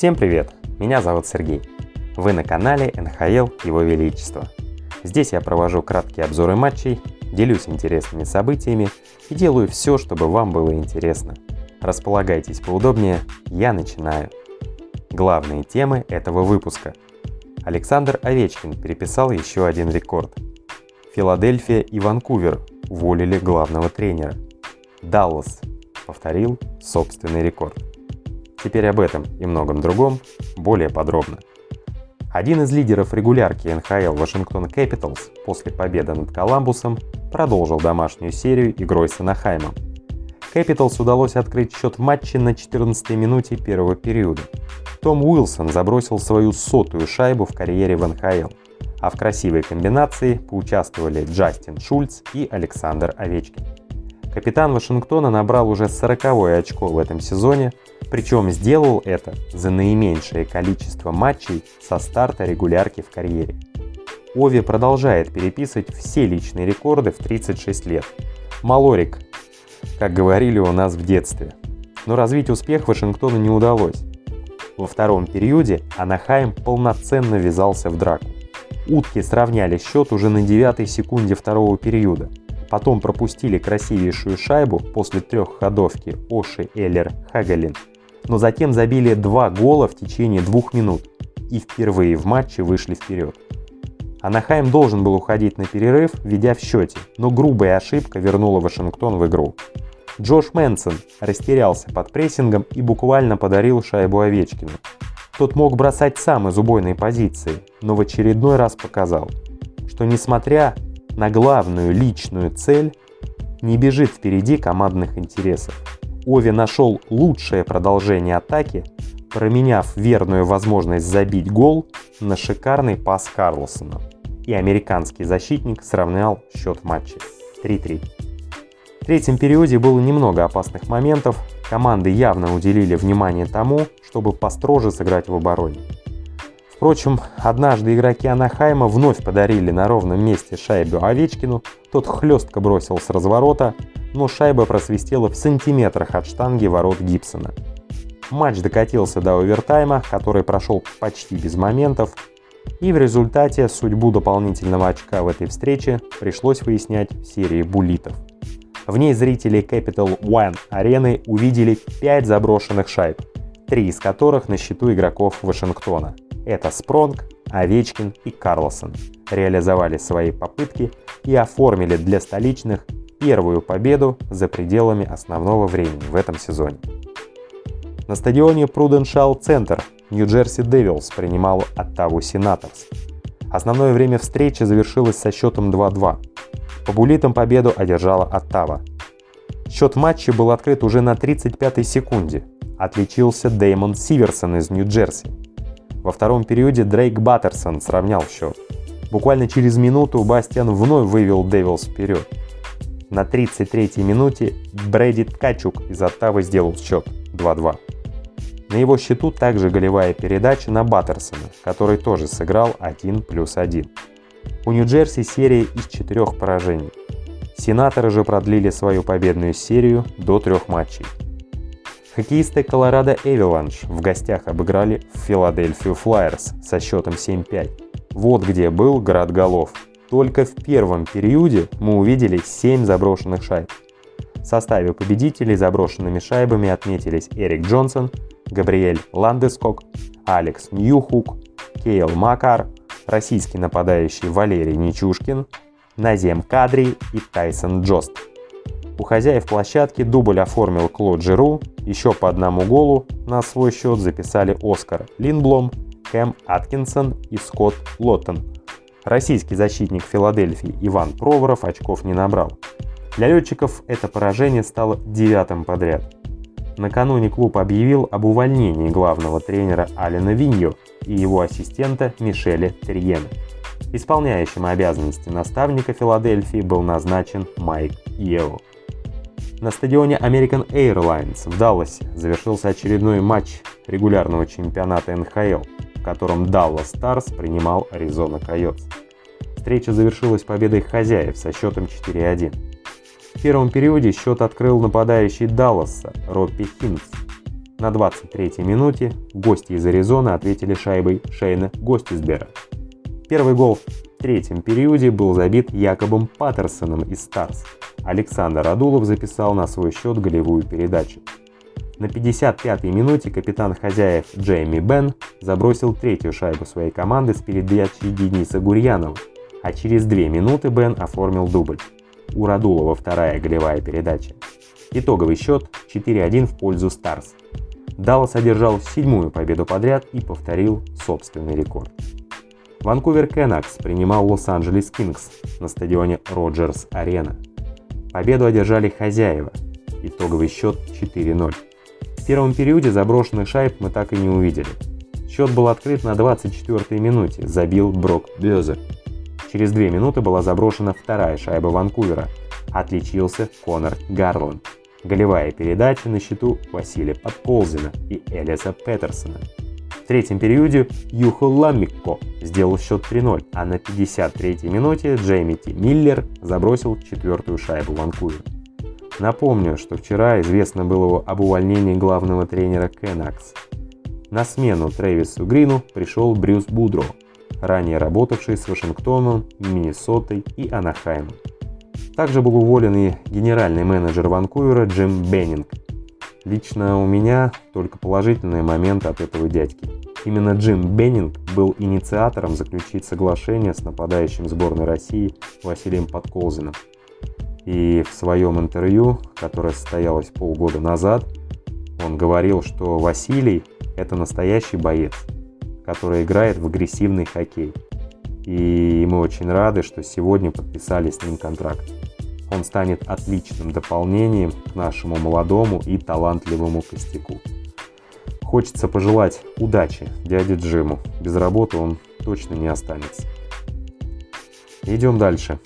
Всем привет! Меня зовут Сергей. Вы на канале НХЛ Его Величество. Здесь я провожу краткие обзоры матчей, делюсь интересными событиями и делаю все, чтобы вам было интересно. Располагайтесь поудобнее, я начинаю. Главные темы этого выпуска. Александр Овечкин переписал еще один рекорд. Филадельфия и Ванкувер уволили главного тренера. Даллас повторил собственный рекорд. Теперь об этом и многом другом более подробно. Один из лидеров регулярки НХЛ Вашингтон Capitals после победы над Коламбусом продолжил домашнюю серию игрой с Анахаймом. Capitals удалось открыть счет в матче на 14-й минуте первого периода. Том Уилсон забросил свою сотую шайбу в карьере в НХЛ, а в красивой комбинации поучаствовали Джастин Шульц и Александр Овечкин. Капитан Вашингтона набрал уже 40 очко в этом сезоне, причем сделал это за наименьшее количество матчей со старта регулярки в карьере. Ови продолжает переписывать все личные рекорды в 36 лет. Малорик, как говорили у нас в детстве. Но развить успех Вашингтону не удалось. Во втором периоде Анахайм полноценно ввязался в драку. Утки сравняли счет уже на девятой секунде второго периода. Потом пропустили красивейшую шайбу после трехходовки Оши Эллер Хагалин но затем забили два гола в течение двух минут и впервые в матче вышли вперед. Анахайм должен был уходить на перерыв, ведя в счете, но грубая ошибка вернула Вашингтон в игру. Джош Мэнсон растерялся под прессингом и буквально подарил шайбу Овечкину. Тот мог бросать сам из убойной позиции, но в очередной раз показал, что несмотря на главную личную цель, не бежит впереди командных интересов. Ови нашел лучшее продолжение атаки, променяв верную возможность забить гол на шикарный пас Карлосона. И американский защитник сравнял счет в матче 3-3. В третьем периоде было немного опасных моментов, команды явно уделили внимание тому, чтобы построже сыграть в обороне. Впрочем, однажды игроки Анахайма вновь подарили на ровном месте шайбу Овечкину, тот хлестко бросил с разворота, но шайба просвистела в сантиметрах от штанги ворот Гибсона. Матч докатился до овертайма, который прошел почти без моментов, и в результате судьбу дополнительного очка в этой встрече пришлось выяснять в серии буллитов. В ней зрители Capital One арены увидели 5 заброшенных шайб, три из которых на счету игроков Вашингтона. Это Спронг, Овечкин и Карлсон реализовали свои попытки и оформили для столичных первую победу за пределами основного времени в этом сезоне. На стадионе Prudential Center Нью-Джерси Девилс принимал Оттаву Сенаторс. Основное время встречи завершилось со счетом 2-2. По буллитам победу одержала Оттава. Счет матча был открыт уже на 35-й секунде. Отличился Дэймон Сиверсон из Нью-Джерси. Во втором периоде Дрейк Баттерсон сравнял счет. Буквально через минуту Бастиан вновь вывел Девилс вперед. На 33-й минуте Брэди Ткачук из Оттавы сделал счет 2-2. На его счету также голевая передача на Баттерсона, который тоже сыграл 1 плюс 1. У Нью-Джерси серия из четырех поражений. Сенаторы же продлили свою победную серию до трех матчей. Хоккеисты Колорадо Эвиланш в гостях обыграли Филадельфию Флайерс со счетом 7-5. Вот где был град голов – только в первом периоде мы увидели 7 заброшенных шайб. В составе победителей заброшенными шайбами отметились Эрик Джонсон, Габриэль Ландескок, Алекс Ньюхук, Кейл Макар, российский нападающий Валерий Нечушкин, Назем Кадри и Тайсон Джост. У хозяев площадки дубль оформил Клод Жиру, еще по одному голу на свой счет записали Оскар Линблом, Кэм Аткинсон и Скотт Лоттон – Российский защитник Филадельфии Иван Проворов очков не набрал. Для летчиков это поражение стало девятым подряд. Накануне клуб объявил об увольнении главного тренера Алина Виньо и его ассистента Мишеля Терьена. Исполняющим обязанности наставника Филадельфии был назначен Майк Иево. На стадионе American Airlines в Далласе завершился очередной матч регулярного чемпионата НХЛ – в котором Dallas Stars принимал Аризона Койотс. Встреча завершилась победой хозяев со счетом 4-1. В первом периоде счет открыл нападающий Далласа Роппи Хинц. На 23-й минуте гости из Аризоны ответили шайбой Шейна Гостисбера. Первый гол в третьем периоде был забит Якобом Паттерсоном из Старс. Александр Адулов записал на свой счет голевую передачу. На 55-й минуте капитан хозяев Джейми Бен забросил третью шайбу своей команды с передачи Дениса Гурьянова, а через две минуты Бен оформил дубль. У Радулова вторая голевая передача. Итоговый счет 4-1 в пользу Старс. Даллас одержал седьмую победу подряд и повторил собственный рекорд. Ванкувер Кэнакс принимал Лос-Анджелес Кингс на стадионе Роджерс Арена. Победу одержали хозяева. Итоговый счет 4-0. В первом периоде заброшенных шайб мы так и не увидели. Счет был открыт на 24-й минуте, забил Брок Бёзе. Через две минуты была заброшена вторая шайба Ванкувера. Отличился Конор Гарланд. Голевая передача на счету Василия Подползина и Элиса Петерсона. Третьем периоде Юхо Ламикко сделал счет 3-0, а на 53-й минуте Джейми Ти Миллер забросил четвертую шайбу Ванкувера. Напомню, что вчера известно было об увольнении главного тренера Кенакс. На смену Трэвису Грину пришел Брюс Будро, ранее работавший с Вашингтоном, Миннесотой и Анахаймом. Также был уволен и генеральный менеджер Ванкувера Джим Беннинг. Лично у меня только положительные моменты от этого дядьки. Именно Джим Беннинг был инициатором заключить соглашение с нападающим сборной России Василием Подколзиным – и в своем интервью, которое состоялось полгода назад, он говорил, что Василий – это настоящий боец, который играет в агрессивный хоккей. И мы очень рады, что сегодня подписали с ним контракт. Он станет отличным дополнением к нашему молодому и талантливому костяку. Хочется пожелать удачи дяде Джиму. Без работы он точно не останется. Идем дальше.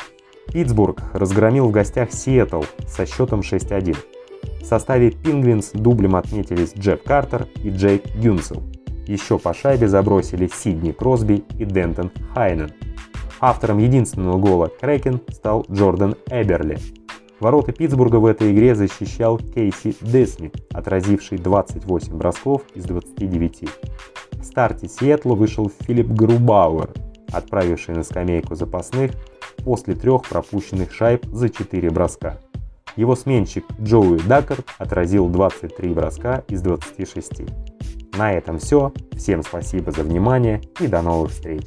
Питтсбург разгромил в гостях Сиэтл со счетом 6-1. В составе Пингвинс дублем отметились Джефф Картер и Джейк Гюнсел. Еще по шайбе забросили Сидни Кросби и Дентон Хайнен. Автором единственного гола Крэкен стал Джордан Эберли. Ворота Питтсбурга в этой игре защищал Кейси Десни, отразивший 28 бросков из 29. В старте Сиэтла вышел Филипп Грубауэр, отправивший на скамейку запасных после трех пропущенных шайб за 4 броска. Его сменщик Джоуи Даккард отразил 23 броска из 26. На этом все. Всем спасибо за внимание и до новых встреч.